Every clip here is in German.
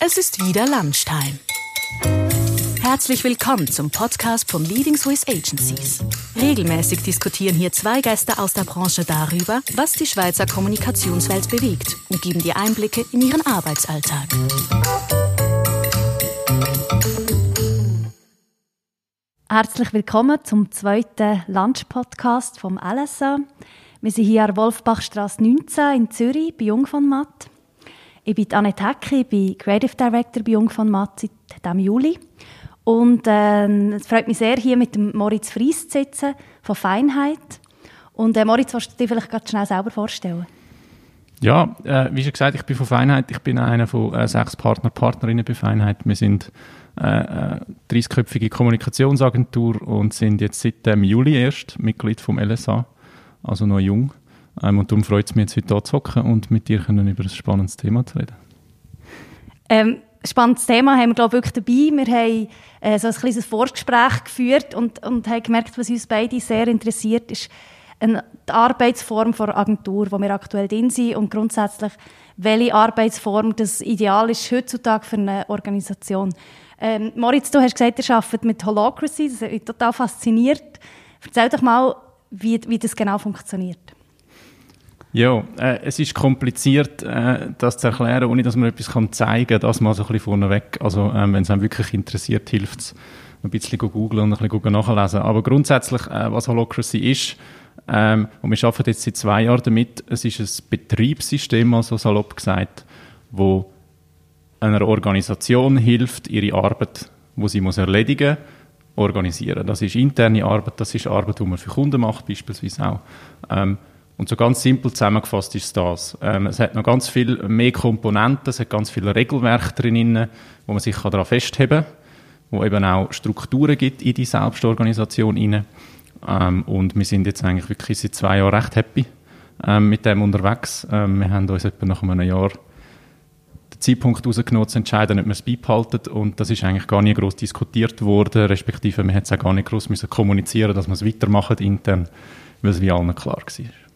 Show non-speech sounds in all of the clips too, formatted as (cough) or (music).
Es ist wieder Lunchtime. Herzlich willkommen zum Podcast von Leading Swiss Agencies. Regelmäßig diskutieren hier zwei Gäste aus der Branche darüber, was die Schweizer Kommunikationswelt bewegt und geben dir Einblicke in ihren Arbeitsalltag. Herzlich willkommen zum zweiten Lunch-Podcast vom LSA. Wir sind hier an der Wolfbachstrasse 19 in Zürich bei Jung von Matt. Ich bin Annette Hecke, ich bin Creative Director bei Jung von Matt seit diesem Juli. Und äh, es freut mich sehr, hier mit dem Moritz Fries zu sitzen, von Feinheit. Und äh, Moritz, willst du dir vielleicht gerade schnell selber vorstellen? Ja, äh, wie schon gesagt, ich bin von Feinheit. Ich bin einer von äh, sechs Partner, Partnerinnen bei Feinheit. Wir sind äh, 30-köpfige äh, Kommunikationsagentur und sind jetzt seit dem Juli erst Mitglied vom LSA, also noch jung. Ähm, und darum freut es mich jetzt heute hier zu hocken und mit dir können über ein spannendes Thema zu reden. Ähm, spannendes Thema haben wir glaube ich wirklich dabei. Wir haben äh, so ein kleines Vorgespräch geführt und, und haben gemerkt, was uns beide sehr interessiert, ist eine, die Arbeitsform der Agentur, wo wir aktuell drin sind und grundsätzlich, welche Arbeitsform das ideal ist heutzutage für eine Organisation. Ähm, Moritz, du hast gesagt, ihr arbeitet mit Holacracy, das hat mich total fasziniert. Erzähl doch mal, wie, wie das genau funktioniert. Ja, äh, es ist kompliziert, äh, das zu erklären, ohne dass man etwas kann zeigen kann. Das mal so ein bisschen vorneweg. Also, ähm, wenn es einem wirklich interessiert, hilft es, ein bisschen googeln und ein bisschen nachlesen. Aber grundsätzlich, äh, was Holocracy ist, ähm, und wir arbeiten jetzt seit zwei Jahren damit, es ist ein Betriebssystem, also salopp gesagt, wo einer Organisation hilft, ihre Arbeit, die sie muss erledigen muss, organisieren. Das ist interne Arbeit, das ist Arbeit, die man für Kunden macht, beispielsweise auch. Ähm, und so ganz simpel zusammengefasst ist das. Ähm, es hat noch ganz viel mehr Komponenten, es hat ganz viele Regelwerke drin, wo man sich daran festheben kann, wo eben auch Strukturen gibt in die Selbstorganisation hinein. Ähm, und wir sind jetzt eigentlich wirklich seit zwei Jahren recht happy ähm, mit dem unterwegs. Ähm, wir haben uns etwa nach einem Jahr den Zeitpunkt herausgenommen, zu entscheiden, ob wir es beibehalten. Und das ist eigentlich gar nicht groß diskutiert worden, respektive wir hätten es auch gar nicht groß kommunizieren, dass wir es weitermachen intern, weil es wie allen klar war.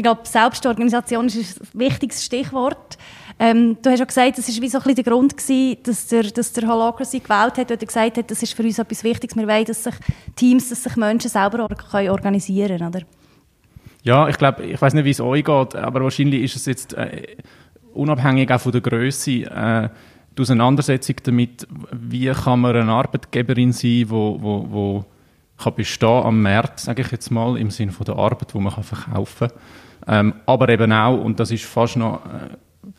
Ich glaube, Selbstorganisation ist ein wichtiges Stichwort. Ähm, du hast auch gesagt, das war so ein bisschen der Grund, gewesen, dass der, dass der Holacracy gewählt hat, weil er gesagt hat, das ist für uns etwas Wichtiges. Wir wollen, dass sich Teams, dass sich Menschen selber können organisieren können, Ja, ich glaube, ich weiß nicht, wie es euch geht, aber wahrscheinlich ist es jetzt äh, unabhängig auch von der Größe äh, die Auseinandersetzung damit, wie kann man eine Arbeitgeberin sein, wo, wo, wo kann bestehen am Markt, sage ich jetzt mal, im Sinne von der Arbeit, die man kann verkaufen kann. Ähm, aber eben auch, und das ist fast noch äh, ein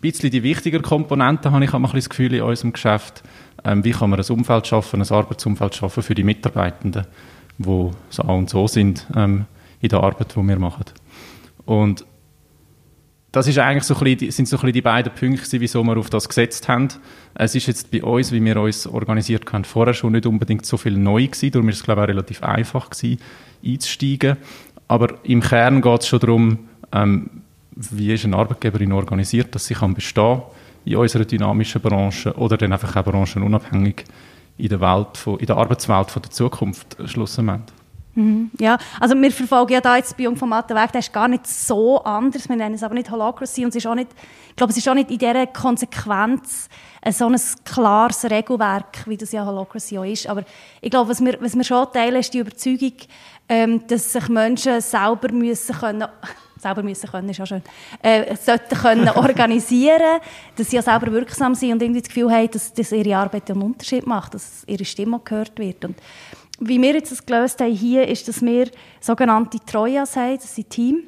bisschen die wichtigere Komponente, habe ich ein das Gefühl in unserem Geschäft, ähm, wie kann man ein Umfeld schaffen, ein Arbeitsumfeld schaffen für die Mitarbeitenden, die so und so sind ähm, in der Arbeit, die wir machen. Und das ist eigentlich so ein bisschen, sind so ein bisschen die beiden Punkte, wieso wir auf das gesetzt haben. Es ist jetzt bei uns, wie wir uns organisiert haben, vorher schon nicht unbedingt so viel neu gewesen, darum ist es, glaube ich, auch relativ einfach gewesen, einzusteigen. Aber im Kern geht es schon darum, ähm, wie ist eine Arbeitgeberin organisiert, dass sie kann bestehen in unserer dynamischen Branche oder dann einfach auch branchenunabhängig in der, Welt von, in der Arbeitswelt von der Zukunft schlussendlich. Mhm, ja, also wir verfolgen ja da jetzt bei Alten Weg, der ist gar nicht so anders, wir nennen es aber nicht Holacracy und es ist auch nicht, ich glaube, es ist auch nicht in dieser Konsequenz so ein klares Regelwerk, wie das ja Holacracy auch ist, aber ich glaube, was wir, was wir schon teilen, ist die Überzeugung, ähm, dass sich Menschen selber müssen können (laughs) selber müssen können, ist ja schön, äh, sollten können (laughs) organisieren, dass sie ja selber wirksam sind und irgendwie das Gefühl haben, dass, dass ihre Arbeit einen Unterschied macht, dass ihre Stimme gehört wird. Und wie wir jetzt das gelöst haben hier, ist, dass wir sogenannte Trojas haben, das sind Team,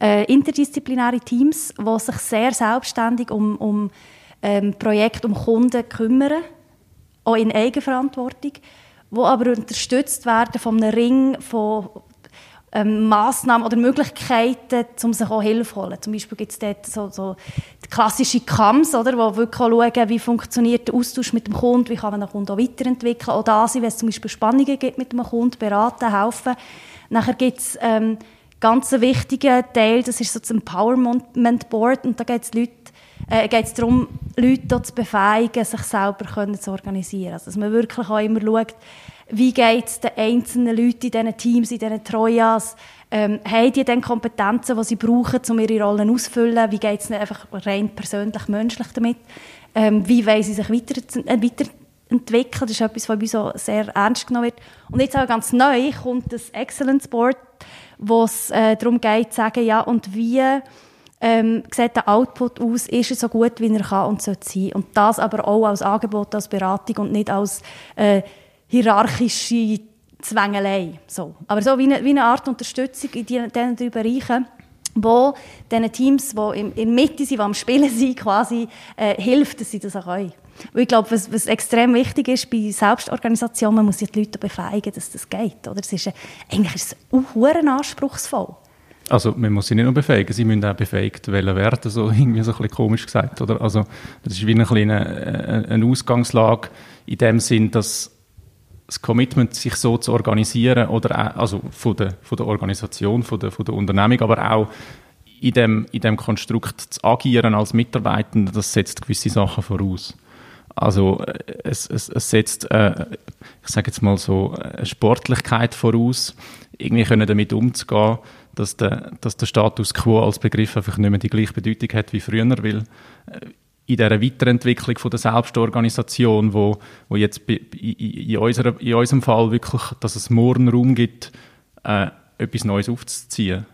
äh, interdisziplinäre Teams, die sich sehr selbstständig um, um ähm, Projekte, um Kunden kümmern, auch in Eigenverantwortung, die aber unterstützt werden von einem Ring von ähm, Massnahmen oder Möglichkeiten, um sich auch Hilfe zu holen. Zum Beispiel gibt es dort so, so die klassische CAMS, oder, wo wirklich schauen, wie funktioniert der Austausch mit dem Kunden, wie kann man den Kunden auch weiterentwickeln. Auch da sind, wenn es zum Beispiel Spannungen gibt mit dem Kunden, beraten, helfen. Nachher gibt es ähm, ganz wichtiger Teil, das ist so das Empowerment Board und da geht es Leute äh, geht es darum, Leute zu befähigen, sich selber können zu organisieren. Also, dass man wirklich auch immer schaut, wie geht es den einzelnen Leuten in diesen Teams, in diesen Trojas, ähm, haben die dann Kompetenzen, die sie brauchen, um ihre Rollen auszufüllen? Wie geht es einfach rein persönlich, menschlich damit? Ähm, wie wollen sie sich weiter, äh, weiterentwickeln? Das ist etwas, was bei uns sehr ernst genommen wird. Und jetzt auch ganz neu kommt das Excellence Board, wo es äh, darum geht, zu sagen, ja, und wie ähm, sieht der Output aus, ist er so gut, wie er kann und sollte sein. Und das aber auch als Angebot, als Beratung und nicht als äh, hierarchische Zwängelei. So. Aber so wie eine, wie eine Art Unterstützung in diesen drei Bereichen, wo diesen Teams, die in, der Mitte sind, die am Spielen sind, quasi äh, hilft, dass sie das auch können. Weil ich glaube, was, was extrem wichtig ist bei Selbstorganisation, man muss die Leute befähigen, dass das geht. Oder? Es ist, eigentlich ist es auch anspruchsvoll. Also man muss sie nicht nur befähigen, sie müssen auch befähigt werden, so (laughs) irgendwie so ein bisschen komisch gesagt. Oder? Also das ist wie eine kleine äh, eine Ausgangslage in dem Sinn, dass das Commitment, sich so zu organisieren, oder auch, also von der, von der Organisation, von der, von der Unternehmung, aber auch in dem, in dem Konstrukt zu agieren als Mitarbeitender, das setzt gewisse Sachen voraus. Also äh, es, es, es setzt, äh, ich sage jetzt mal so, eine Sportlichkeit voraus, irgendwie können damit umzugehen, dass der, dass der Status quo als Begriff einfach nicht mehr die gleiche Bedeutung hat wie früher, weil äh, in dieser Weiterentwicklung von der Selbstorganisation, wo, wo jetzt in, unserer, in unserem Fall wirklich, dass es morgen Raum gibt, äh, etwas Neues aufzuziehen.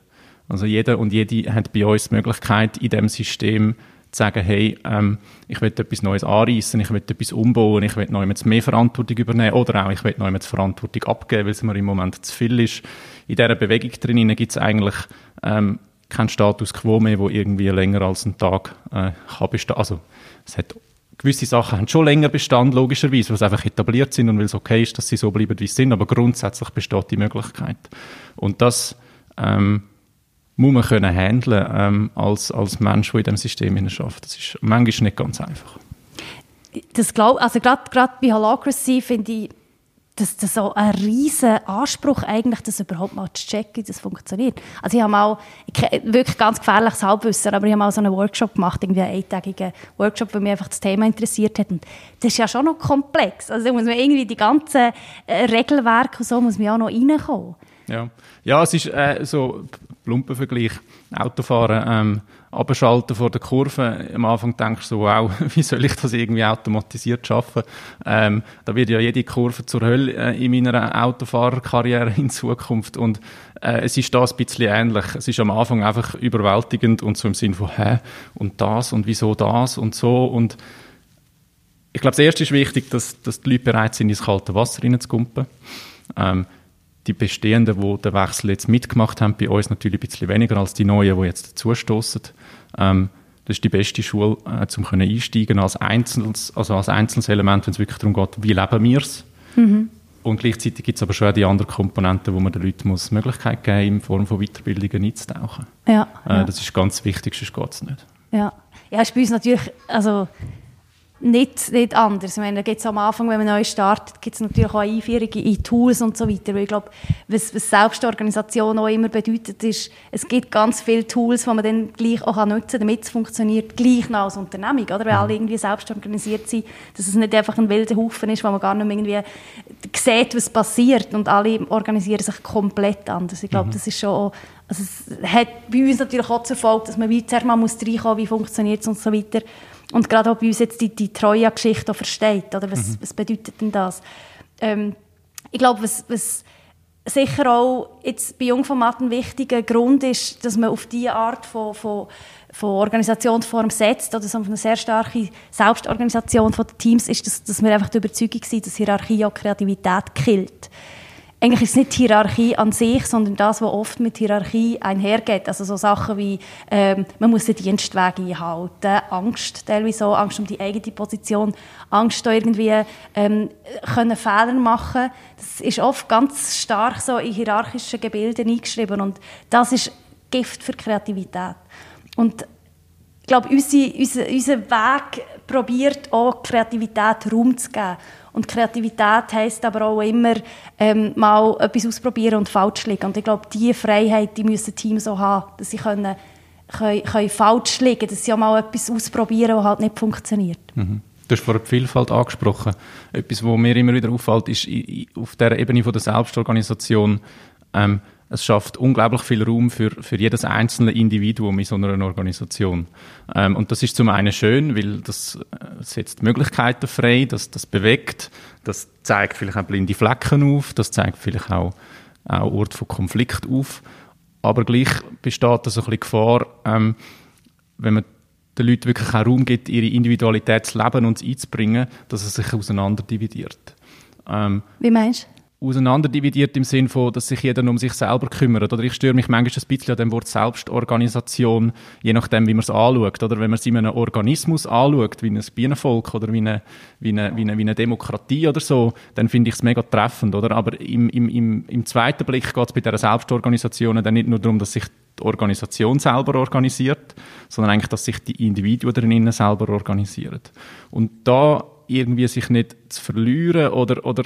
Also jeder und jede hat bei uns die Möglichkeit, in diesem System zu sagen, hey, ähm, ich will etwas Neues anreißen, ich will etwas umbauen, ich will noch mehr Verantwortung übernehmen oder auch ich will noch Verantwortung abgeben, weil es mir im Moment zu viel ist. In dieser Bewegung drin gibt es eigentlich ähm, keinen Status quo mehr, wo irgendwie länger als einen Tag äh, kann bestehen. Also es hat gewisse Sachen haben schon länger Bestand, logischerweise, weil sie einfach etabliert sind und weil es okay ist, dass sie so bleiben, wie sie sind, aber grundsätzlich besteht die Möglichkeit. Und das ähm, muss man können handeln ähm, als, als Mensch, der in diesem System schafft. Das ist manchmal nicht ganz einfach. Das glaub, also gerade bei Holacracy finde ich, dass das so ein riesen Anspruch eigentlich, das überhaupt mal zu checken, das funktioniert. Also ich habe mal, ich, wirklich ganz gefährliches Halbwissen, aber ich habe mal so einen Workshop gemacht, irgendwie einen eintägigen Workshop, weil mich einfach das Thema interessiert hat. Und das ist ja schon noch komplex. Also da muss man irgendwie die ganzen äh, Regelwerke und so, muss man auch noch reinkommen. Ja, ja es ist äh, so plumper Vergleich. Autofahren, ähm, abschalten vor der Kurve. Am Anfang denkst du so, wow, (laughs) wie soll ich das irgendwie automatisiert schaffen? Ähm, da wird ja jede Kurve zur Hölle äh, in meiner Autofahrerkarriere in Zukunft. Und äh, es ist da ein bisschen ähnlich. Es ist am Anfang einfach überwältigend und so im Sinn von, hä, und das und wieso das und so. Und ich glaube, das Erste ist wichtig, dass, dass die Leute bereit sind, ins kalte Wasser reinzukumpen. Ähm, die Bestehenden, die den Wechsel jetzt mitgemacht haben, bei uns natürlich ein bisschen weniger als die Neuen, die jetzt dazustoßen. Ähm, das ist die beste Schule, äh, um einsteigen als einzelnes, also als einzelnes Element, wenn es wirklich darum geht, wie leben wir es. Mhm. Und gleichzeitig gibt es aber schon auch die anderen Komponenten, wo man den Leuten muss Möglichkeit geben in Form von Weiterbildungen einzutauchen. Ja, äh, ja. Das ist ganz wichtig, sonst geht es nicht. Ja, ja ist bei uns natürlich, also nicht, nicht anders. Ich meine, da gibt's am Anfang, wenn man neu startet, gibt es natürlich auch Einführungen in Tools und so weiter. Weil ich glaube, was, was Selbstorganisation auch immer bedeutet, ist, es gibt ganz viele Tools, die man dann gleich auch nutzen kann, damit es funktioniert, gleich noch als Unternehmung. Oder? Weil alle irgendwie selbst organisiert sind, dass es nicht einfach ein wilder Haufen ist, wo man gar nicht irgendwie sieht, was passiert und alle organisieren sich komplett anders. Ich glaube, mhm. das ist schon also es hat bei uns natürlich auch zur Folge, dass man zuerst mal muss reinkommen, wie funktioniert es und so weiter. Und gerade auch bei uns jetzt die, die Troja-Geschichte versteht, oder was, mhm. was bedeutet denn das? Ähm, ich glaube, was, was sicher auch jetzt bei Jungformaten ein wichtiger Grund ist, dass man auf diese Art von, von, von Organisationsform setzt, oder so auf eine sehr starke Selbstorganisation von den Teams, ist, dass, dass wir einfach die Überzeugung sind, dass Hierarchie auch Kreativität killt eigentlich ist es nicht die Hierarchie an sich, sondern das, was oft mit Hierarchie einhergeht. Also so Sachen wie, ähm, man muss den Dienstweg einhalten, Angst, teilweise auch Angst um die eigene Position, Angst da irgendwie ähm, können Fehler machen. Das ist oft ganz stark so in hierarchischen Gebilden eingeschrieben und das ist Gift für Kreativität. Und ich glaube, unser, unser, unser Weg probiert auch Kreativität Raum zu geben. Und Kreativität heisst aber auch immer, ähm, mal etwas ausprobieren und falsch liegen. Und ich glaube, diese Freiheit, die müssen Teams auch haben, dass sie können, können, können falsch liegen, dass sie auch mal etwas ausprobieren, was halt nicht funktioniert. Mhm. Du hast vorhin die Vielfalt angesprochen. Etwas, was mir immer wieder auffällt, ist auf der Ebene der Selbstorganisation, ähm, es schafft unglaublich viel Raum für, für jedes einzelne Individuum in so einer Organisation. Ähm, und das ist zum einen schön, weil das äh, setzt Möglichkeiten frei, das, das bewegt, das zeigt vielleicht auch blinde Flecken auf, das zeigt vielleicht auch, auch Orte von Konflikt auf. Aber gleich besteht da so ein bisschen Gefahr, ähm, wenn man den Leuten wirklich auch Raum gibt, ihre Individualität zu leben und einzubringen, dass es sich auseinanderdividiert. Ähm, Wie meinst du? Auseinanderdividiert im Sinne von, dass sich jeder um sich selber kümmert. Oder ich störe mich manchmal ein bisschen an dem Wort Selbstorganisation, je nachdem, wie man es anschaut. Oder wenn man es in einem Organismus anschaut, wie ein Bienenvolk oder wie eine, wie eine, wie eine, wie eine Demokratie oder so, dann finde ich es mega treffend. Oder? Aber im, im, im, im zweiten Blick geht es bei dieser Selbstorganisation dann nicht nur darum, dass sich die Organisation selber organisiert, sondern eigentlich, dass sich die Individuen drinnen selber organisieren. Und da irgendwie sich nicht zu verlieren oder, oder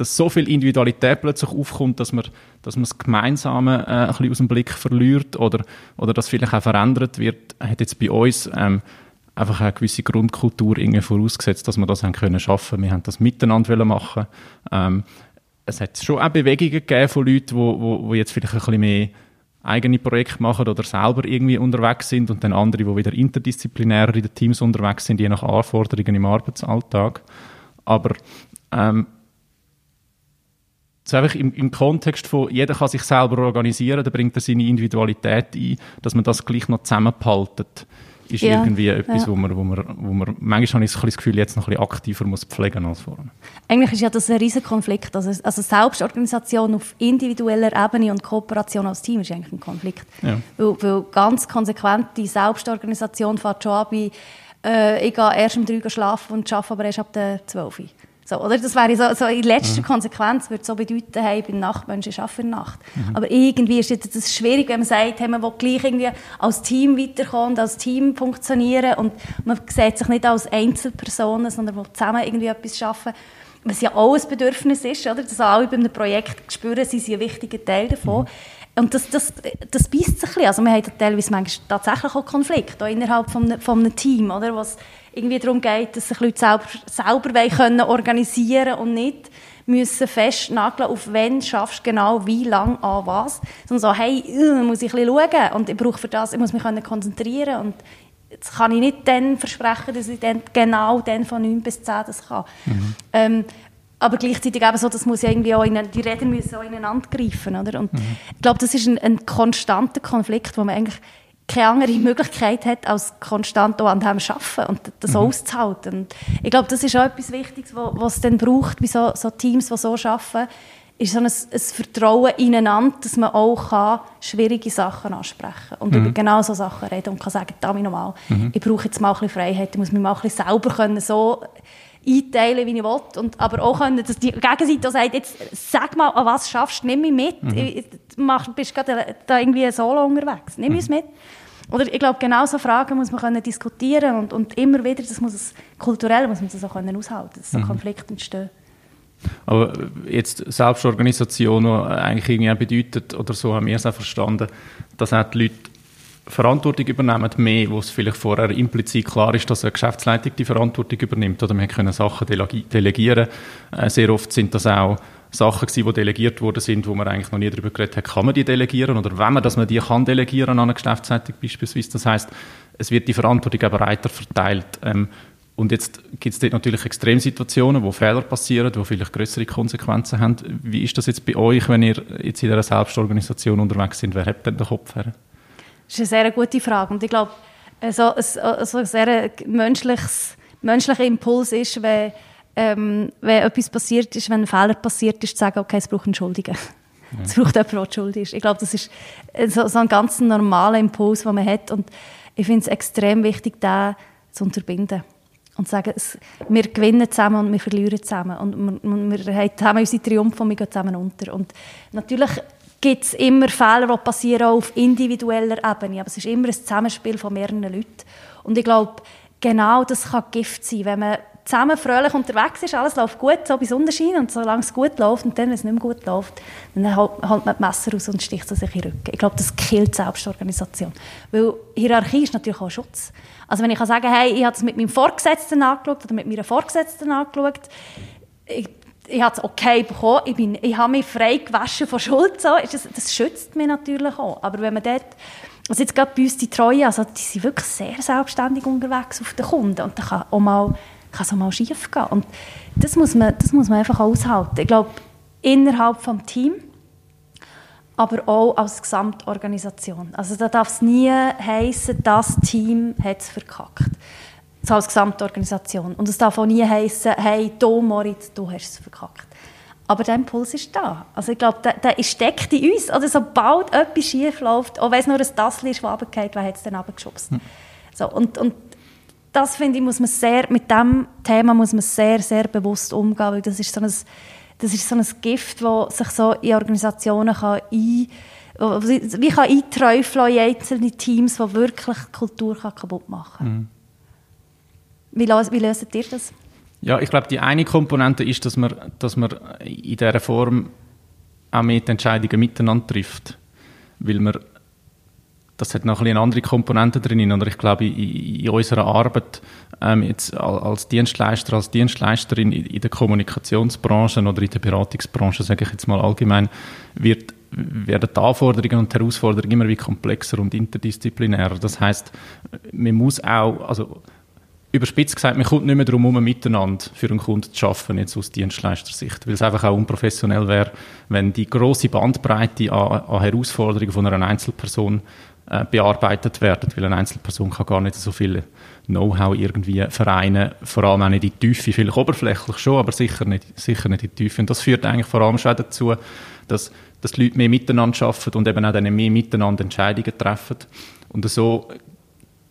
dass so viel Individualität plötzlich aufkommt, dass man, dass man das Gemeinsame äh, ein bisschen aus dem Blick verliert oder, oder das vielleicht auch verändert wird, hat jetzt bei uns ähm, einfach eine gewisse Grundkultur irgendwie vorausgesetzt, dass wir das haben können schaffen. Wir haben das miteinander machen. Ähm, es hat schon auch Bewegungen gegeben von Leuten, wo, wo, wo jetzt vielleicht ein bisschen mehr eigene Projekte machen oder selber irgendwie unterwegs sind und dann andere, die wieder interdisziplinärer in den Teams unterwegs sind, je nach Anforderungen im Arbeitsalltag. Aber ähm, so einfach im, im Kontext von, jeder kann sich selber organisieren, da bringt er seine Individualität ein, dass man das gleich noch zusammenpaltet, ist ja, irgendwie etwas, ja. wo, man, wo, man, wo man, manchmal habe ich das Gefühl, jetzt noch ein bisschen aktiver muss pflegen als vorher. Eigentlich ist ja das ein riesiger Konflikt. Also, also Selbstorganisation auf individueller Ebene und Kooperation als Team ist eigentlich ein Konflikt. Ja. Weil, weil ganz konsequent die Selbstorganisation fährt schon an bei, äh, ich gehe erst um drei schlafen und arbeite aber erst ab der 12 Uhr. So, oder? Das wäre so, so in letzter mhm. Konsequenz würde so bedeuten, hey, bin Nachtmensch, ich arbeite in der Nacht. Mhm. Aber irgendwie ist das schwierig, wenn man sagt, hey, man will gleich irgendwie als Team weiterkommen als Team funktionieren und man sieht sich nicht als Einzelpersonen, sondern will zusammen irgendwie etwas schaffen. Was ja auch ein Bedürfnis ist, oder? dass alle bei einem Projekt spüren, sie sind ein wichtiger Teil davon. Mhm. Und das, das, das beißt sich ein bisschen. Also wir haben teilweise manchmal tatsächlich auch Konflikte, auch innerhalb von einem, von einem Team, oder? Was irgendwie darum geht, dass sich Leute selber, selber können organisieren und nicht müssen festnageln, auf wen schaffst du genau, wie lang, an was. Sondern so, hey, uh, muss ich ein bisschen schauen und ich brauche für das, ich muss mich konzentrieren und jetzt kann ich nicht dann versprechen, dass ich dann genau dann von 9 bis 10 das kann. Mhm. Ähm, aber gleichzeitig eben so, das muss ja irgendwie auch in, die Räder müssen auch ineinander greifen, oder? Und mhm. ich glaube, das ist ein, ein konstanter Konflikt, wo man eigentlich keine andere Möglichkeit hat, als konstant an dem zu arbeiten und das mhm. auszuhalten. Und ich glaube, das ist auch etwas Wichtiges, was es dann braucht bei so, so Teams, die so arbeiten, ist so ein, ein Vertrauen ineinander, dass man auch kann schwierige Sachen ansprechen kann und mhm. über genau so Sachen reden und kann sagen, Dami nochmal, mhm. ich brauche jetzt mal ein bisschen Freiheit, ich muss mich mal ein bisschen selber können, so einteilen, wie ich will. Und aber auch können, dass die Gegenseite sagt, jetzt sag mal, an was schaffst du, nimm mich mit. Mhm. Du bist gerade da irgendwie solo unterwegs, nimm uns mhm. mit. Oder ich glaube, genau so Fragen muss man können diskutieren und, und immer wieder, das muss es, kulturell muss man das auch können aushalten, dass so mhm. Konflikte entstehen. Aber jetzt Selbstorganisation, die eigentlich irgendwie bedeutet, oder so haben wir es auch verstanden, dass auch die Leute Verantwortung übernehmen, mehr, wo es vielleicht vorher implizit klar ist, dass eine Geschäftsleitung die Verantwortung übernimmt. Oder wir können Sachen delegieren. Äh, sehr oft sind das auch Sachen gewesen, die delegiert worden sind, wo man eigentlich noch nie darüber geredet hat, kann man die delegieren oder wenn man, dass man die kann delegieren an eine Geschäftsleitung beispielsweise. Das heißt, es wird die Verantwortung auch breiter verteilt. Ähm, und jetzt gibt es dort natürlich Extremsituationen, wo Fehler passieren, wo vielleicht größere Konsequenzen haben. Wie ist das jetzt bei euch, wenn ihr jetzt in einer Selbstorganisation unterwegs seid? Wer hat denn den Kopf her? Das ist eine sehr gute Frage. Und ich glaube, so, so, so ein sehr menschliches, menschlicher Impuls ist, wenn, ähm, wenn etwas passiert ist, wenn ein Fehler passiert ist, zu sagen, okay, es braucht einen Schuldigen. Ja. Es braucht jemanden, der schuldig ist. Ich glaube, das ist so, so ein ganz normaler Impuls, den man hat. Und ich finde es extrem wichtig, den zu unterbinden. Und zu sagen, es, wir gewinnen zusammen und wir verlieren zusammen. Und wir, wir haben zusammen unsere Triumphe und wir gehen zusammen unter. Und natürlich gibt es immer Fehler, die passieren auch auf individueller Ebene. Aber es ist immer ein Zusammenspiel von mehreren Leuten. Und ich glaube, genau das kann Gift sein, wenn man zusammen fröhlich unterwegs ist, alles läuft gut, so bis Unterschein und solange es gut läuft und dann, wenn es nicht mehr gut läuft, dann holt man das Messer raus und sticht es sich in den Rücken. Ich glaube, das killt Selbstorganisation. Weil Hierarchie ist natürlich auch Schutz. Also wenn ich kann sagen, hey, ich habe es mit meinem Vorgesetzten angeschaut oder mit meiner Vorgesetzten angeschaut, ich, ich habe es okay bekommen, ich, ich habe mich frei gewaschen von Schuld, so, das, das schützt mich natürlich auch. Aber wenn man dort also jetzt gerade bei uns die Treue, also die sind wirklich sehr selbstständig unterwegs auf den Kunden und da kann auch mal kann es auch mal schief gehen. Und das muss man, das muss man einfach aushalten. Ich glaube, innerhalb des Teams, aber auch als Gesamtorganisation. Also da darf es nie heißen, das Team hat es verkackt. So als Gesamtorganisation. Und es darf auch nie heißen, hey, du Moritz, du hast es verkackt. Aber der Impuls ist da. Also ich glaube, der, der steckt in uns. Oder sobald etwas schief läuft, auch wenn es nur ein Tassel ist, das runterfällt, wer hat es dann runtergeschubst? Hm. So, und, und das finde ich, muss man sehr, mit diesem Thema muss man sehr, sehr bewusst umgehen, weil das ist so ein, das ist so ein Gift, das sich so in Organisationen kann ein, wie kann einträufeln in einzelne Teams, die wirklich die Kultur kann kaputt machen kann. Mhm. Wie, wie löst ihr das? Ja, ich glaube, die eine Komponente ist, dass man, dass man in dieser Form auch die Entscheidungen miteinander trifft. Weil man das hat noch ein eine andere Komponente drin. Oder ich glaube, in, in unserer Arbeit ähm, jetzt als Dienstleister, als Dienstleisterin in, in der Kommunikationsbranche oder in der Beratungsbranche, sage ich jetzt mal allgemein, wird werden die Anforderungen und die Herausforderungen immer wie komplexer und interdisziplinärer. Das heißt, man muss auch, also überspitzt gesagt, man kommt nicht mehr darum herum, miteinander für einen Kunden zu arbeiten, jetzt aus Dienstleistersicht, weil es einfach auch unprofessionell wäre, wenn die große Bandbreite an, an Herausforderungen von einer Einzelperson äh, bearbeitet werden, weil eine Einzelperson kann gar nicht so viel Know-how irgendwie vereinen, vor allem auch nicht in die Tiefe, vielleicht oberflächlich schon, aber sicher nicht, sicher nicht in die Tiefe. Und das führt eigentlich vor allem schon dazu, dass, dass die Leute mehr miteinander arbeiten und eben auch dann mehr miteinander Entscheidungen treffen. Und so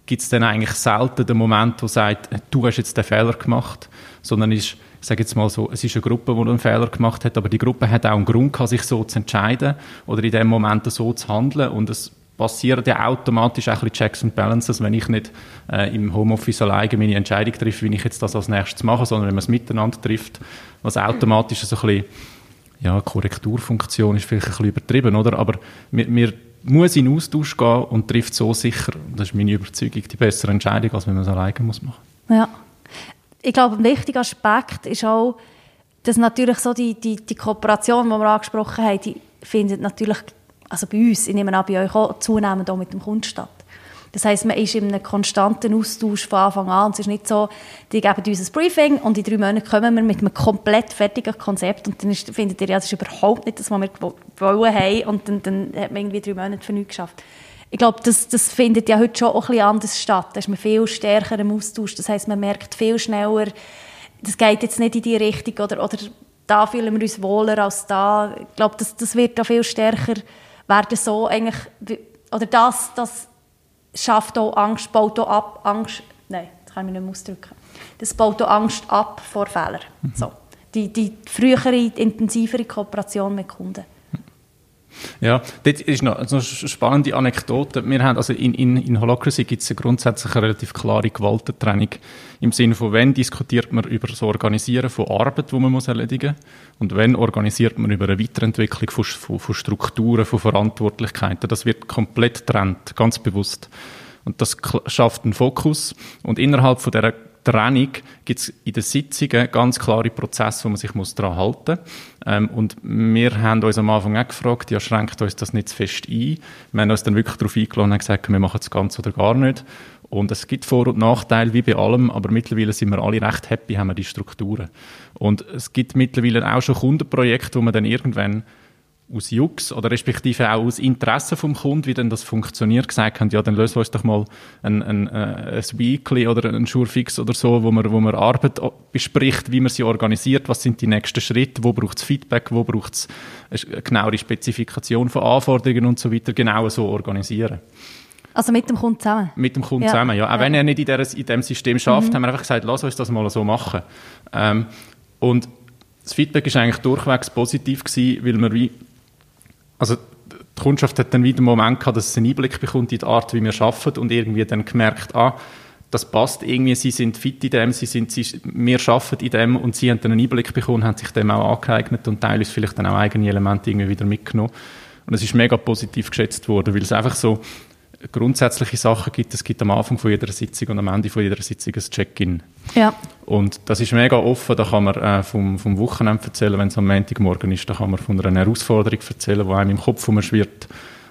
gibt es dann eigentlich selten den Moment, wo sagt, du hast jetzt den Fehler gemacht, sondern ist, ich sage jetzt mal so, es ist eine Gruppe, die einen Fehler gemacht hat, aber die Gruppe hat auch einen Grund gehabt, sich so zu entscheiden oder in dem Moment so zu handeln und es passieren ja automatisch auch ein bisschen Checks and Balances, wenn ich nicht äh, im Homeoffice alleine meine Entscheidung treffe, wie ich jetzt das als nächstes mache, sondern wenn man es miteinander trifft, was automatisch so ein bisschen, ja, Korrekturfunktion ist vielleicht ein bisschen übertrieben, oder? Aber mir, mir muss in Austausch gehen und trifft so sicher, das ist meine Überzeugung, die bessere Entscheidung, als wenn man es alleine muss machen. Ja. Ich glaube, ein wichtiger Aspekt ist auch, dass natürlich so die, die, die Kooperation, die wir angesprochen haben, die findet natürlich also bei uns, ich nehme an, bei euch auch zunehmend auch mit dem Kunden statt. Das heisst, man ist in einem konstanten Austausch von Anfang an. es ist nicht so, die geben uns ein Briefing und in drei Monaten kommen wir mit einem komplett fertigen Konzept und dann ist, findet ihr, ja, das ist überhaupt nicht das, was wir wollen haben und dann, dann hat man irgendwie drei Monate für nichts geschafft. Ich glaube, das, das findet ja heute schon auch ein bisschen anders statt. Da ist man viel stärker im Austausch. Das heisst, man merkt viel schneller, das geht jetzt nicht in die Richtung oder, oder da fühlen wir uns wohler als da. Ich glaube, das, das wird da viel stärker werden so eigentlich, oder das, das schafft auch Angst, baut auch ab, Angst, nein, das kann ich nicht mehr ausdrücken. Das baut auch Angst ab vor Fehlern. Mhm. So. Die, die frühere, intensivere Kooperation mit Kunden. Ja, das ist noch eine spannende Anekdote. Wir haben, also in, in, in Holacracy gibt es grundsätzlich eine relativ klare Gewaltentrennung. Im Sinne von, wenn diskutiert man über das Organisieren von Arbeit, die man muss erledigen muss, und wenn organisiert man über eine Weiterentwicklung von, von, von Strukturen, von Verantwortlichkeiten. Das wird komplett trennt, ganz bewusst. Und das schafft einen Fokus. Und innerhalb von dieser Trennung gibt es in den Sitzungen ganz klare Prozesse, wo man sich muss daran halten muss. Ähm, und wir haben uns am Anfang auch gefragt, ja, schränkt uns das nicht zu fest ein? Wir haben uns dann wirklich darauf eingeladen und gesagt, wir machen es ganz oder gar nicht. Und es gibt Vor- und Nachteile, wie bei allem, aber mittlerweile sind wir alle recht happy, haben wir die Strukturen. Und es gibt mittlerweile auch schon Kundenprojekte, wo man dann irgendwann aus Jux oder respektive auch aus Interesse vom Kunden, wie denn das funktioniert, gesagt haben, ja, dann lösen wir uns doch mal ein, ein, äh, ein Weekly oder ein Surefix oder so, wo man, wo man Arbeit bespricht, wie man sie organisiert, was sind die nächsten Schritte, wo braucht es Feedback, wo braucht es eine genauere Spezifikation von Anforderungen und so weiter, genau so organisieren. Also mit dem Kunden zusammen? Mit dem Kunden ja. zusammen, ja. Auch ja. wenn er nicht in, der, in diesem System schafft, mhm. haben wir einfach gesagt, lass uns das mal so machen. Ähm, und das Feedback ist eigentlich durchwegs positiv gewesen, weil wir wie also die Kundschaft hat dann wieder einen Moment gehabt, dass sie einen Einblick bekommt in die Art, wie wir arbeiten und irgendwie dann gemerkt, ah, das passt irgendwie, sie sind fit in dem, sie sind, sie, wir arbeiten in dem und sie haben dann einen Einblick bekommen, haben sich dem auch angeeignet und teilweise vielleicht dann auch eigene Elemente irgendwie wieder mitgenommen. Und es ist mega positiv geschätzt worden, weil es einfach so grundsätzliche Sachen gibt. Es gibt am Anfang von jeder Sitzung und am Ende von jeder Sitzung ein Check-in. Ja. Und das ist mega offen, da kann man äh, vom, vom Wochenende erzählen, wenn es am Montagmorgen ist, da kann man von einer Herausforderung erzählen, die einem im Kopf rumschwirrt.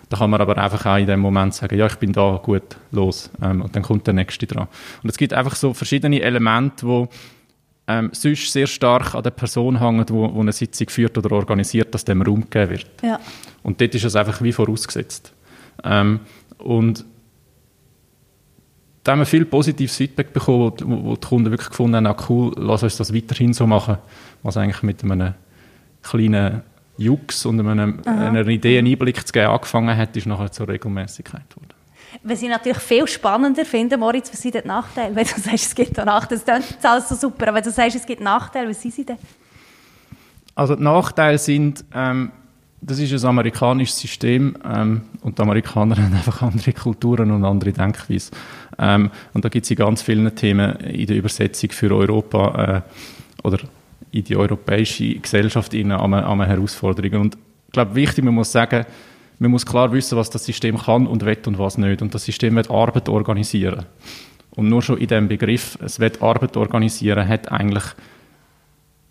Da kann man aber einfach auch in dem Moment sagen, ja, ich bin da, gut, los. Ähm, und dann kommt der Nächste dran. Und es gibt einfach so verschiedene Elemente, die ähm, sonst sehr stark an der Person hängen, die wo, wo eine Sitzung führt oder organisiert, dass dem Raum gegeben wird. Ja. Und dort ist es einfach wie vorausgesetzt. Ähm, und da haben wir viel positives Feedback bekommen, wo, wo die Kunden wirklich gefunden haben, ah, cool, lass uns das weiterhin so machen, was eigentlich mit einem kleinen Jux und einem, einer Idee einen Einblick zu geben angefangen hat, ist nachher zur Regelmäßigkeit geworden. Was ich natürlich viel spannender finde, Moritz, was sind denn Nachteile? Wenn du sagst, es gibt Nachteile, das klingt alles so super, aber wenn du sagst, es gibt Nachteile, was sind sie denn? Also die Nachteile sind, ähm, das ist ein amerikanisches System ähm, und die Amerikaner (laughs) haben einfach andere Kulturen und andere Denkweisen. Ähm, und da gibt es in ganz vielen Themen in der Übersetzung für Europa äh, oder in die europäische Gesellschaft an eine Herausforderung. Und ich glaube, wichtig, man muss sagen, man muss klar wissen, was das System kann und will und was nicht. Und das System wird Arbeit organisieren. Und nur schon in dem Begriff, es wird Arbeit organisieren, hat eigentlich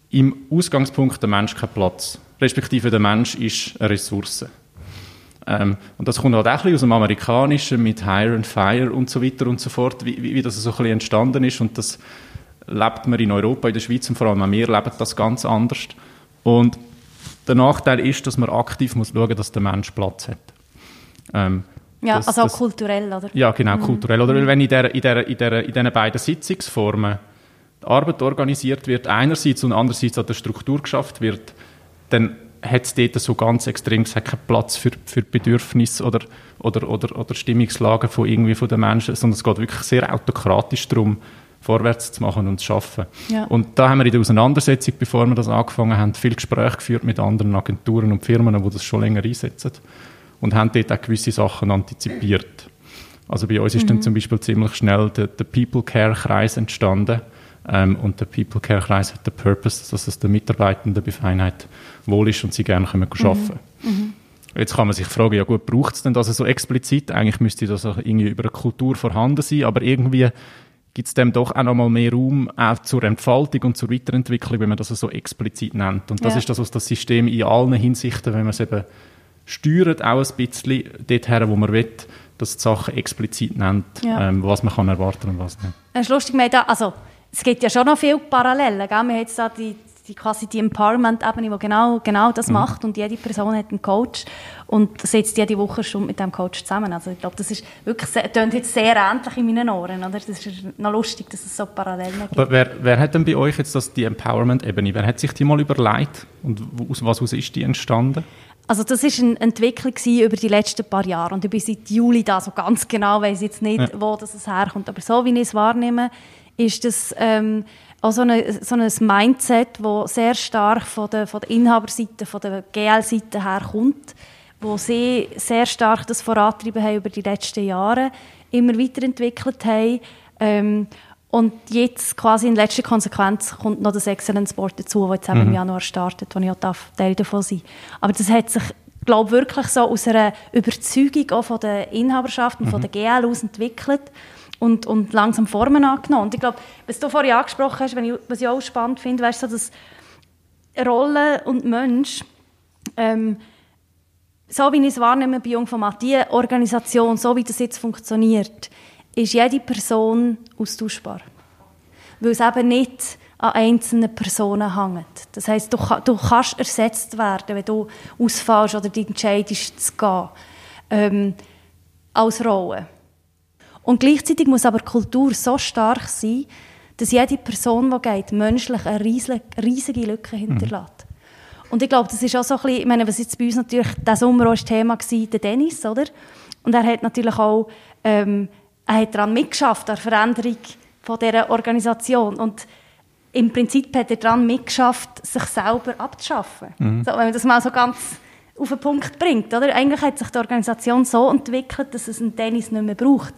im Ausgangspunkt der Mensch keinen Platz respektive der Mensch ist eine Ressource. Ähm, und das kommt halt auch ein bisschen aus dem Amerikanischen mit Hire and Fire und so weiter und so fort, wie, wie, wie das so ein bisschen entstanden ist und das lebt man in Europa, in der Schweiz und vor allem auch wir leben das ganz anders. Und der Nachteil ist, dass man aktiv muss schauen muss, dass der Mensch Platz hat. Ähm, ja, das, also auch das, kulturell, oder? Ja, genau, mhm. kulturell. Oder mhm. wenn in, der, in, der, in, der, in diesen beiden Sitzungsformen die Arbeit organisiert wird, einerseits und andererseits an der Struktur geschafft wird, dann hat es dort so ganz extrem gesagt keinen Platz für, für Bedürfnisse oder, oder, oder, oder Stimmungslagen von, irgendwie von den Menschen, sondern es geht wirklich sehr autokratisch darum, vorwärts zu machen und zu arbeiten. Ja. Und da haben wir in der Auseinandersetzung, bevor wir das angefangen haben, viel Gespräche geführt mit anderen Agenturen und Firmen, die das schon länger einsetzen und haben dort auch gewisse Sachen antizipiert. Also bei uns ist mhm. dann zum Beispiel ziemlich schnell der, der People Care Kreis entstanden, ähm, und der People Care Kreis hat den Purpose, dass es den Mitarbeitenden bei Feinheit wohl ist und sie gerne können mhm. arbeiten mhm. Jetzt kann man sich fragen, ja gut, braucht es denn das so explizit? Eigentlich müsste das auch irgendwie über eine Kultur vorhanden sein, aber irgendwie gibt es dem doch auch noch mal mehr Raum auch zur Entfaltung und zur Weiterentwicklung, wenn man das so explizit nennt. Und das ja. ist das, was das System in allen Hinsichten, wenn man es eben steuert, auch ein bisschen dorthin, wo man will, dass die Sachen explizit nennt, ja. ähm, was man kann erwarten und was nicht. Es ist lustig, also es gibt ja schon noch viele Parallelen. Gell? Wir haben jetzt da die, die, quasi die Empowerment-Ebene, die genau, genau das mhm. macht und jede Person hat einen Coach und setzt jede Woche schon mit dem Coach zusammen. Also ich glaube, das ist wirklich sehr, klingt jetzt sehr ähnlich in meinen Ohren. Oder? Das ist noch lustig, dass es so Parallelen gibt. Aber wer, wer hat denn bei euch jetzt das, die Empowerment-Ebene, wer hat sich die mal überlegt und aus was aus ist die entstanden? Also das ist eine Entwicklung über die letzten paar Jahre und ich bin seit Juli da, so ganz genau weiß ich jetzt nicht, ja. wo das herkommt, aber so wie ich es wahrnehme, ist das ähm, auch so, eine, so ein Mindset, das sehr stark von der, von der Inhaberseite, von der GL-Seite her kommt, wo sie sehr stark das vorantrieben haben über die letzten Jahre, immer weiterentwickelt haben. Ähm, und jetzt quasi in letzter Konsequenz kommt noch das Excellence Board dazu, das jetzt mhm. im Januar startet, wo ich auch Teil davon sein Aber das hat sich glaube wirklich so aus einer Überzeugung auch von der Inhaberschaft und mhm. von der GL aus entwickelt und, und langsam Formen angenommen. Und ich glaube, was du vorhin angesprochen hast, ich, was ich auch spannend finde, weißt du, so, dass Rolle und Mensch, ähm, so wie ich es wahrnehme bei Jungformat, die Organisation, so wie das jetzt funktioniert, ist jede Person austauschbar. Weil es eben nicht an einzelnen Personen hängt. Das heisst, du, du kannst ersetzt werden, wenn du ausfällst oder dich entscheidest zu gehen. Ähm, als Rolle. Und gleichzeitig muss aber Kultur so stark sein, dass jede Person, die geht, menschlich eine riesige, riesige Lücke hinterlässt. Mhm. Und ich glaube, das ist auch so ein bisschen, ich meine, was jetzt bei uns natürlich der Sommer auch das Thema war, der Dennis, oder? Und er hat natürlich auch, ähm, er hat daran mitgeschafft, an der Veränderung von dieser Organisation. Und im Prinzip hat er daran mitgeschafft, sich selber abzuschaffen. Mhm. So, wenn man das mal so ganz auf den Punkt bringt. Oder? Eigentlich hat sich die Organisation so entwickelt, dass es einen Tennis nicht mehr braucht.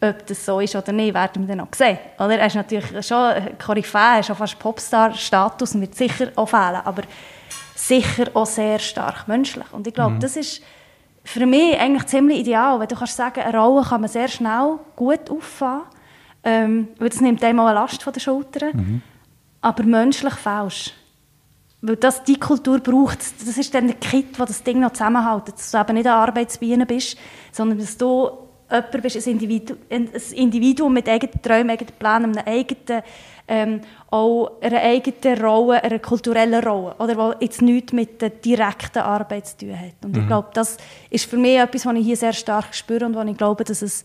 Ob das so ist oder nicht, werden wir dann noch sehen. Oder? Er ist natürlich schon Koryphäe, schon fast Popstar-Status und wird sicher auch fehlen, aber sicher auch sehr stark menschlich. Und ich glaube, mhm. das ist für mich eigentlich ziemlich ideal, weil du kannst sagen, eine Rolle kann man sehr schnell gut auffahren, ähm, weil das nimmt einem auch eine Last von den Schultern, mhm. aber menschlich falsch. Weil das die Kultur braucht, das ist dann der Kit, der das Ding noch zusammenhält, dass du eben nicht eine Arbeitsbiene bist, sondern dass du jemand bist, ein Individuum, ein Individuum mit eigenen Träumen, eigenen Plänen, einem eigenen, ähm, auch einer eigenen Rolle, einer kulturellen Rolle, oder die jetzt nichts mit der direkten Arbeit zu tun hat. Und mhm. ich glaube, das ist für mich etwas, was ich hier sehr stark spüre und wo ich glaube, dass es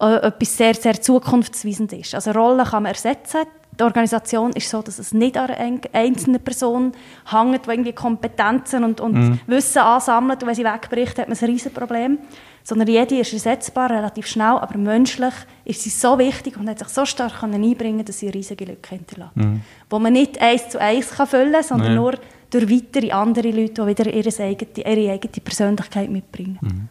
äh, etwas sehr, sehr zukunftsweisend ist. Also Rollen kann man ersetzen, die Organisation ist so, dass es nicht an einer einzelnen Person hängt, die irgendwie Kompetenzen und, und mhm. Wissen ansammelt und wenn sie wegbricht, hat man ein riesen Problem sondern jede ist ersetzbar, relativ schnell, aber menschlich ist sie so wichtig und hat sich so stark einbringen dass sie eine riesige Lücke hinterlässt. Mhm. Wo man nicht eins zu eins kann füllen kann, sondern nee. nur durch weitere andere Leute, die wieder ihre eigene, ihre eigene Persönlichkeit mitbringen. Mhm.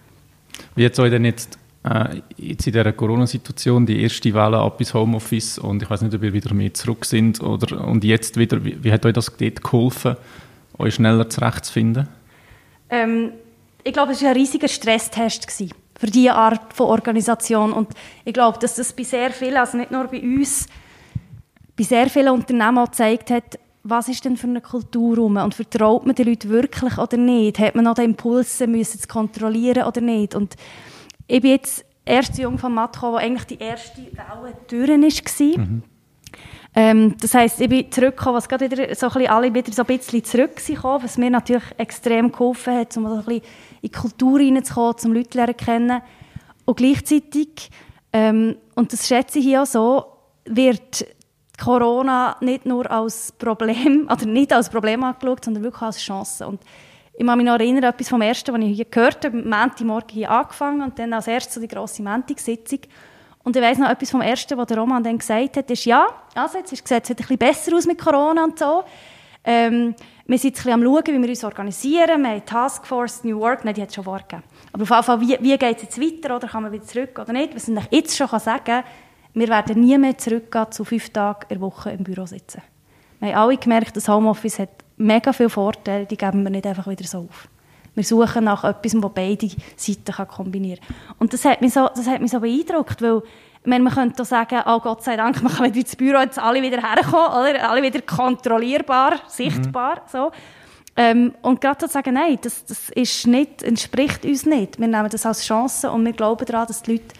Wie hat euch denn jetzt, äh, jetzt in dieser Corona-Situation die erste Welle ab bis Homeoffice und ich weiß nicht, ob ihr wieder mehr zurück sind oder, und jetzt wieder, wie, wie hat euch das dort geholfen, euch schneller zurechtzufinden? Ähm, ich glaube, es war ein riesiger Stresstest für diese Art von Organisation. Und ich glaube, dass das bei sehr vielen, also nicht nur bei uns, bei sehr vielen Unternehmen auch gezeigt hat, was ist denn für eine Kultur rum und vertraut man den Leuten wirklich oder nicht? Hat man noch den Impuls, müssen zu kontrollieren oder nicht? Und ich bin jetzt erst jung von Matko, wo eigentlich die erste Welle durch war. Mhm. Ähm, das heisst, ich bin zurückgekommen, was gerade wieder so ein bisschen alle wieder so ein bisschen zurückgekommen, was mir natürlich extrem geholfen hat, um so ein bisschen in die Kultur reinzukommen, um Leute zu kennen. Und gleichzeitig, ähm, und das schätze ich hier auch so, wird Corona nicht nur als Problem, (laughs) oder nicht als Problem angeschaut, sondern wirklich als Chance. Und ich kann mich noch erinnern, etwas vom Ersten, was ich hier gehört habe, am Montagmorgen hier angefangen und dann als erstes so die grosse Montagssitzung. Und ich weiss noch, etwas vom Ersten, was der Roman dann gesagt hat, ist, ja, also jetzt gesagt, es sieht ein bisschen besser aus mit Corona und so. Ähm, wir sind jetzt am schauen, wie wir uns organisieren. Wir haben Taskforce New Work, nein, die hat schon vorgegeben. Aber auf jeden Fall, wie, wie geht es jetzt weiter, oder kann man wieder zurück oder nicht? Was ich jetzt schon sagen kann, wir werden nie mehr zurückgehen zu fünf Tagen in der Woche im Büro sitzen. Wir haben alle gemerkt, das Homeoffice hat mega viele Vorteile, die geben wir nicht einfach wieder so auf. Wir suchen nach etwas, das beide Seiten kombinieren kann. Und das hat mich so, das hat mich so beeindruckt, weil meine, man könnte sagen, oh Gott sei Dank, man kann wieder ins Büro, jetzt alle wieder herkommen, oder? alle wieder kontrollierbar, sichtbar. Mhm. So. Ähm, und gerade zu sagen, nein, das, das ist nicht, entspricht uns nicht. Wir nehmen das als Chance und wir glauben daran, dass die Leute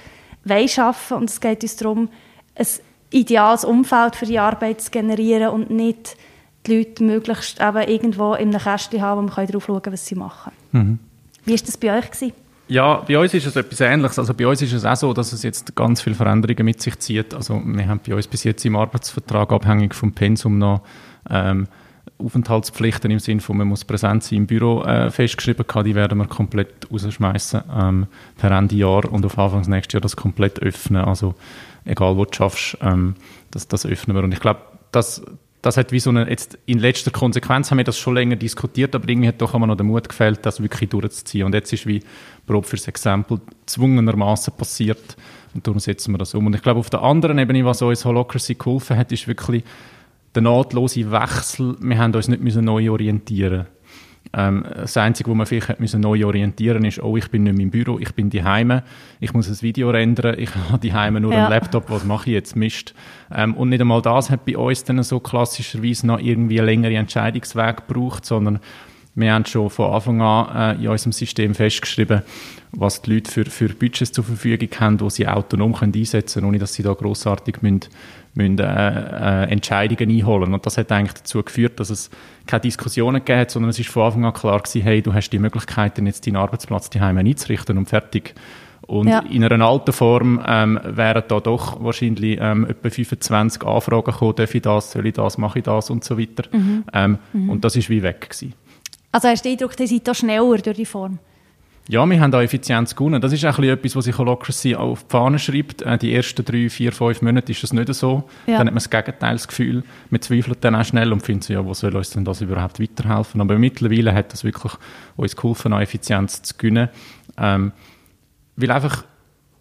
wollen arbeiten und es geht uns darum, ein ideales Umfeld für die Arbeit zu generieren und nicht die Leute möglichst eben irgendwo in einem Kästchen haben, wo man darauf schauen kann, was sie machen. Mhm. Wie war das bei euch? Gewesen? Ja, bei uns ist es etwas Ähnliches. Also bei uns ist es auch so, dass es jetzt ganz viele Veränderungen mit sich zieht. Also wir haben bei uns bis jetzt im Arbeitsvertrag abhängig vom Pensum noch ähm, Aufenthaltspflichten im Sinne von, man muss präsent sein im Büro äh, festgeschrieben haben, die werden wir komplett rausschmeißen ähm, per Ende Jahr und auf Anfang des nächsten Jahr das komplett öffnen. Also egal wo du schaffst, ähm, das, das öffnen wir. Und ich glaube, das, das hat wie so eine, jetzt in letzter Konsequenz haben wir das schon länger diskutiert, aber irgendwie hat doch immer noch der Mut gefällt, das wirklich durchzuziehen. Und jetzt ist wie Probe fürs Exempel zwungenermaßen passiert und darum setzen wir das um. Und ich glaube, auf der anderen Ebene, was uns Holocracy geholfen hat, ist wirklich der nahtlose Wechsel. Wir haben uns nicht müssen neu orientieren ähm, das Einzige, wo man vielleicht müssen neu orientieren ist, oh, ich bin nicht mehr im Büro, ich bin daheim, ich muss ein Video rendern, ich habe daheim nur ja. einen Laptop, was mache ich jetzt, Mist. Ähm, und nicht einmal das hat bei uns dann so klassischerweise noch irgendwie einen längeren Entscheidungsweg gebraucht, sondern wir haben schon von Anfang an äh, in unserem System festgeschrieben, was die Leute für, für Budgets zur Verfügung haben, die sie autonom können einsetzen können, ohne dass sie da grossartig müssen müssen, äh, äh, Entscheidungen einholen. Und das hat eigentlich dazu geführt, dass es keine Diskussionen gegeben hat, sondern es ist von Anfang an klar gewesen, hey, du hast die Möglichkeiten, jetzt deinen Arbeitsplatz daheim einzurichten und fertig. Und ja. in einer alten Form ähm, wären da doch wahrscheinlich ähm, etwa 25 Anfragen gekommen, darf ich das, soll ich das, mache ich das und so weiter. Mhm. Ähm, mhm. Und das ist wie weg gewesen. Also hast du den Eindruck, die sind da schneller durch die Form? Ja, wir haben da Effizienz gewonnen. Das ist auch etwas, was sich Holocracy auf die Fahne schreibt. Äh, die ersten drei, vier, fünf Monate ist das nicht so. Ja. Dann hat man das Gegenteilsgefühl. Man zweifelt dann auch schnell und findet ja, wo soll uns denn das überhaupt weiterhelfen? Aber mittlerweile hat das wirklich uns geholfen, an Effizienz zu gewinnen. Ähm, weil einfach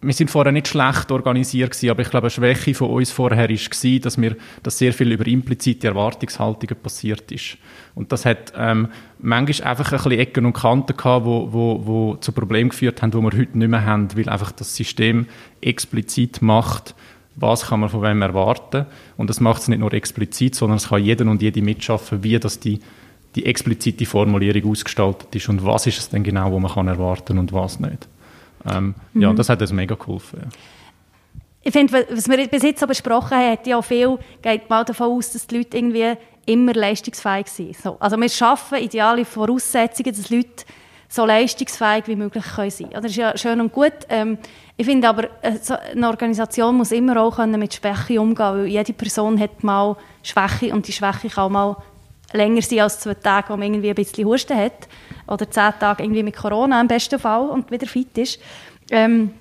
wir sind vorher nicht schlecht organisiert gewesen, aber ich glaube, eine Schwäche von uns vorher war, dass wir, dass sehr viel über implizite Erwartungshaltungen passiert ist. Und das hat ähm, manchmal einfach ein bisschen Ecken und Kanten gehabt, wo, wo, wo zu Problemen geführt haben, die wir heute nicht mehr haben, weil einfach das System explizit macht, was kann man von wem erwarten. Und das macht es nicht nur explizit, sondern es kann jeder und jede mitschaffen, wie das die, die explizite Formulierung ausgestaltet ist und was ist es denn genau, wo man kann erwarten und was nicht. Ähm, mhm. Ja, das hat uns mega geholfen. Ja. Ich finde, was wir bis jetzt so besprochen haben, hat ja viel, geht mal davon aus, dass die Leute irgendwie immer leistungsfähig sind. So, also wir schaffen ideale Voraussetzungen, dass Leute so leistungsfähig wie möglich können sein können. Das ist ja schön und gut. Ähm, ich finde aber, äh, eine Organisation muss immer auch mit Schwäche umgehen weil jede Person hat mal Schwäche und die Schwäche kann auch mal länger sein als zwei Tage, wo man irgendwie ein bisschen Husten hat oder zehn Tage irgendwie mit Corona im besten Fall und wieder fit ist. Ähm,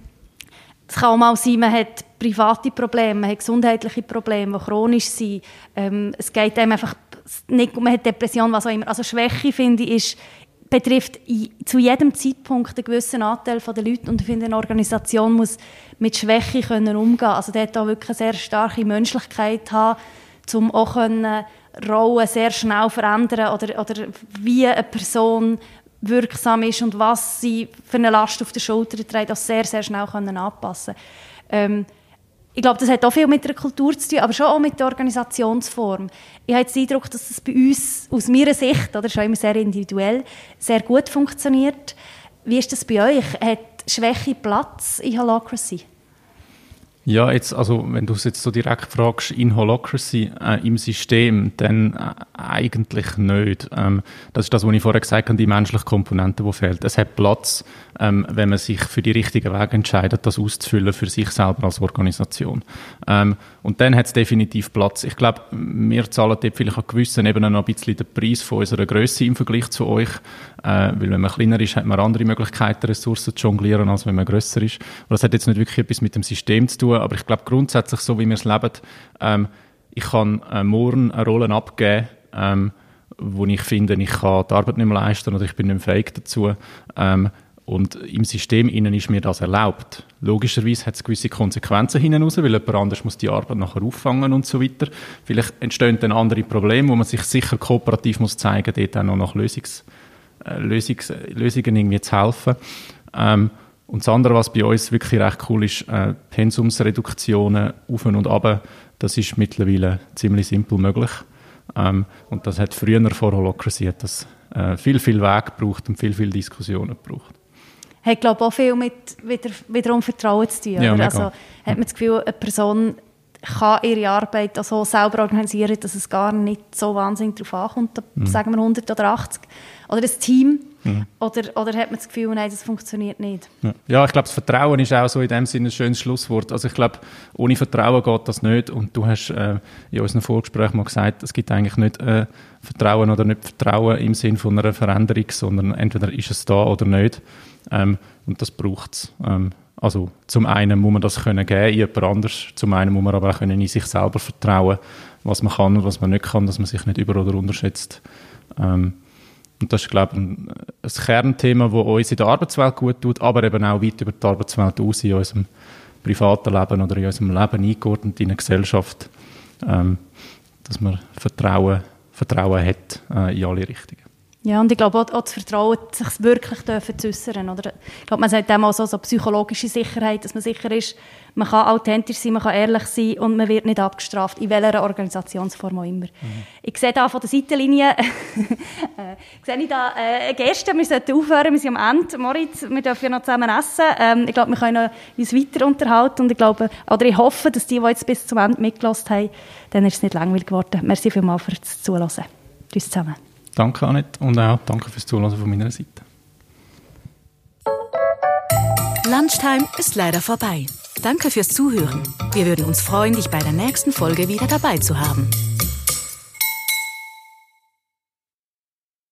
es kann auch mal sein, man hat private Probleme, man hat gesundheitliche Probleme, die chronisch sind. Ähm, es geht einem einfach nicht, man hat Depression, was auch immer. Also Schwäche, finde ich, ist, betrifft zu jedem Zeitpunkt einen gewissen Anteil der Leute und ich finde, eine Organisation muss mit Schwäche können umgehen Also der hat wirklich eine sehr starke Menschlichkeit haben, um auch können Rollen sehr schnell verändern oder, oder wie eine Person wirksam ist und was sie für eine Last auf der Schulter trägt, das sehr, sehr schnell können anpassen ähm, ich glaube, das hat auch viel mit der Kultur zu tun, aber schon auch mit der Organisationsform. Ich habe den Eindruck, dass das bei uns aus meiner Sicht, oder schon immer sehr individuell, sehr gut funktioniert. Wie ist das bei euch? Hat Schwäche Platz in Holocracy? Ja, jetzt, also, wenn du es jetzt so direkt fragst, in Holocracy äh, im System, dann äh, eigentlich nicht. Ähm, das ist das, was ich vorher gesagt habe, die menschliche Komponente, die fehlt. Es hat Platz, ähm, wenn man sich für die richtigen Wege entscheidet, das auszufüllen für sich selber als Organisation. Ähm, und dann hat es definitiv Platz. Ich glaube, wir zahlen dort vielleicht auch gewissen eben noch ein bisschen den Preis von unserer Größe im Vergleich zu euch. Äh, weil wenn man kleiner ist, hat man andere Möglichkeiten, Ressourcen zu jonglieren, als wenn man grösser ist. Und das hat jetzt nicht wirklich etwas mit dem System zu tun, aber ich glaube grundsätzlich, so wie wir es leben, ähm, ich kann äh, morgen eine Rolle abgeben, ähm, wo ich finde, ich kann die Arbeit nicht mehr leisten oder ich bin nicht mehr fähig dazu. Ähm, und im System innen ist mir das erlaubt. Logischerweise hat es gewisse Konsequenzen hinten raus, weil jemand anders muss die Arbeit nachher auffangen und so weiter. Vielleicht entstehen dann andere Probleme, wo man sich sicher kooperativ muss zeigen, dort auch noch nach Lösungs, Lösungs, Lösungen irgendwie zu helfen. Ähm, und das andere, was bei uns wirklich recht cool ist, äh, Pensumsreduktionen auf und ab, das ist mittlerweile ziemlich simpel möglich. Ähm, und das hat früher vor Holocracy das äh, viel, viel Weg gebraucht und viel, viel Diskussionen gebraucht hat glaube auch viel mit wieder, wiederum Vertrauen zu tun. Ja, also hat man das Gefühl, eine Person kann ihre Arbeit auch so selber organisieren, dass es gar nicht so wahnsinnig darauf ankommt, mhm. sagen wir 100 oder 80. Oder das Team. Mhm. Oder, oder hat man das Gefühl, nein, das funktioniert nicht? Ja, ich glaube, das Vertrauen ist auch so in dem Sinne ein schönes Schlusswort. Also ich glaube, ohne Vertrauen geht das nicht. Und du hast äh, in unserem Vorgespräch mal gesagt, es gibt eigentlich nicht äh, Vertrauen oder nicht Vertrauen im Sinne von einer Veränderung, sondern entweder ist es da oder nicht. Ähm, und das braucht es. Ähm, also zum einen muss man das können geben in jemand anders, zum einen muss man aber auch können in sich selber vertrauen, was man kann und was man nicht kann, dass man sich nicht über- oder unterschätzt. Ähm, und das ist, glaube ich, ein, Kernthema, das uns in der Arbeitswelt gut tut, aber eben auch weit über die Arbeitswelt aus in unserem privaten Leben oder in unserem Leben eingeordnet in der Gesellschaft, ähm, dass man Vertrauen, Vertrauen hat äh, in alle Richtungen. Ja, und ich glaube auch, auch das Vertrauen, sich wirklich dürfen zu äußern. Oder? Ich glaube, man sagt auch so, so psychologische Sicherheit, dass man sicher ist, man kann authentisch sein, man kann ehrlich sein und man wird nicht abgestraft, in welcher Organisationsform auch immer. Mhm. Ich sehe da von der Seitenlinie, (laughs) äh, sehe ich da äh, Gäste, wir sollten aufhören, wir sind am Ende. Moritz, wir dürfen ja noch zusammen essen. Ähm, ich glaube, wir können uns weiter unterhalten und ich glaube, oder ich hoffe, dass die, die jetzt bis zum Ende mitgelassen haben, dann ist es nicht langweilig geworden. Merci vielmals fürs Zuhören. Tschüss zusammen. Danke, Annette, und auch danke fürs Zuhören von meiner Seite. Lunchtime ist leider vorbei. Danke fürs Zuhören. Wir würden uns freuen, dich bei der nächsten Folge wieder dabei zu haben.